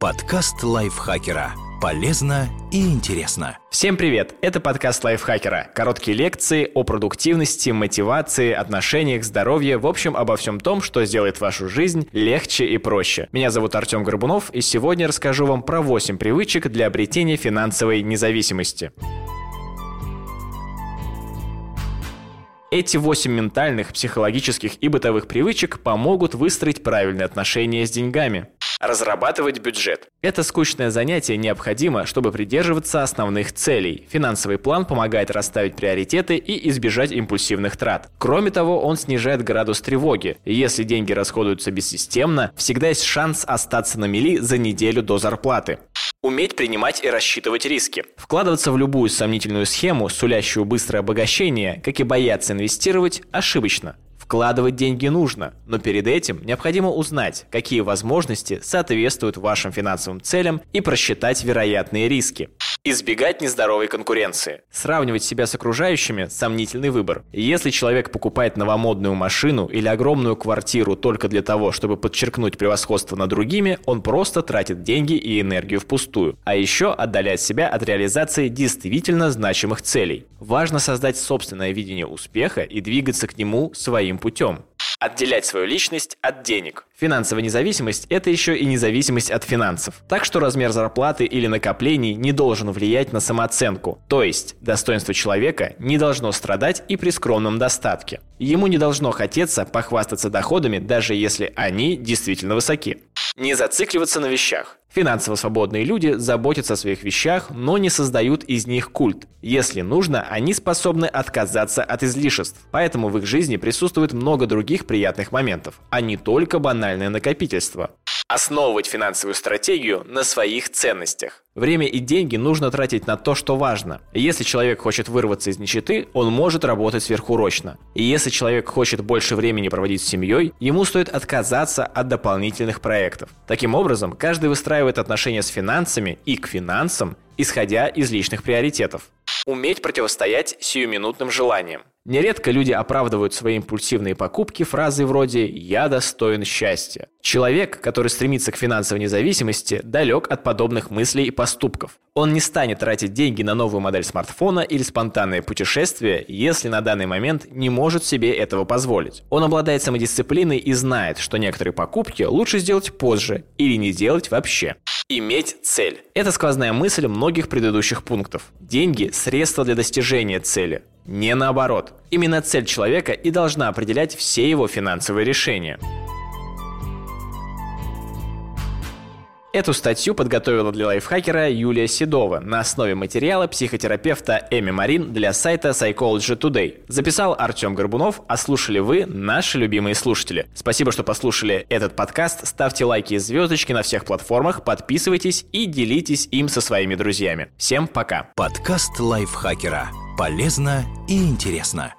Подкаст лайфхакера. Полезно и интересно. Всем привет! Это подкаст лайфхакера. Короткие лекции о продуктивности, мотивации, отношениях, здоровье, в общем, обо всем том, что сделает вашу жизнь легче и проще. Меня зовут Артем Горбунов, и сегодня расскажу вам про 8 привычек для обретения финансовой независимости. Эти восемь ментальных, психологических и бытовых привычек помогут выстроить правильные отношения с деньгами. Разрабатывать бюджет. Это скучное занятие необходимо, чтобы придерживаться основных целей. Финансовый план помогает расставить приоритеты и избежать импульсивных трат. Кроме того, он снижает градус тревоги. Если деньги расходуются бессистемно, всегда есть шанс остаться на мели за неделю до зарплаты. Уметь принимать и рассчитывать риски. Вкладываться в любую сомнительную схему, сулящую быстрое обогащение, как и бояться инвестировать, ошибочно. Вкладывать деньги нужно, но перед этим необходимо узнать, какие возможности соответствуют вашим финансовым целям и просчитать вероятные риски. Избегать нездоровой конкуренции. Сравнивать себя с окружающими – сомнительный выбор. Если человек покупает новомодную машину или огромную квартиру только для того, чтобы подчеркнуть превосходство над другими, он просто тратит деньги и энергию впустую. А еще отдаляет себя от реализации действительно значимых целей. Важно создать собственное видение успеха и двигаться к нему своим путем. Отделять свою личность от денег. Финансовая независимость – это еще и независимость от финансов. Так что размер зарплаты или накоплений не должен влиять на самооценку. То есть, достоинство человека не должно страдать и при скромном достатке. Ему не должно хотеться похвастаться доходами, даже если они действительно высоки. Не зацикливаться на вещах. Финансово свободные люди заботятся о своих вещах, но не создают из них культ. Если нужно, они способны отказаться от излишеств. Поэтому в их жизни присутствует много других приятных моментов, а не только банальное накопительство. Основывать финансовую стратегию на своих ценностях. Время и деньги нужно тратить на то, что важно. Если человек хочет вырваться из нищеты, он может работать сверхурочно. И если человек хочет больше времени проводить с семьей, ему стоит отказаться от дополнительных проектов. Таким образом, каждый выстраивает отношения с финансами и к финансам, исходя из личных приоритетов. Уметь противостоять сиюминутным желаниям. Нередко люди оправдывают свои импульсивные покупки фразой вроде «я достоин счастья». Человек, который стремится к финансовой независимости, далек от подобных мыслей и поступков. Он не станет тратить деньги на новую модель смартфона или спонтанное путешествие, если на данный момент не может себе этого позволить. Он обладает самодисциплиной и знает, что некоторые покупки лучше сделать позже или не делать вообще. Иметь цель. Это сквозная мысль многих предыдущих пунктов. Деньги – средство для достижения цели. Не наоборот. Именно цель человека и должна определять все его финансовые решения. Эту статью подготовила для лайфхакера Юлия Седова на основе материала психотерапевта Эми Марин для сайта Psychology Today. Записал Артем Горбунов, а слушали вы, наши любимые слушатели. Спасибо, что послушали этот подкаст. Ставьте лайки и звездочки на всех платформах, подписывайтесь и делитесь им со своими друзьями. Всем пока. Подкаст лайфхакера. Полезно и интересно.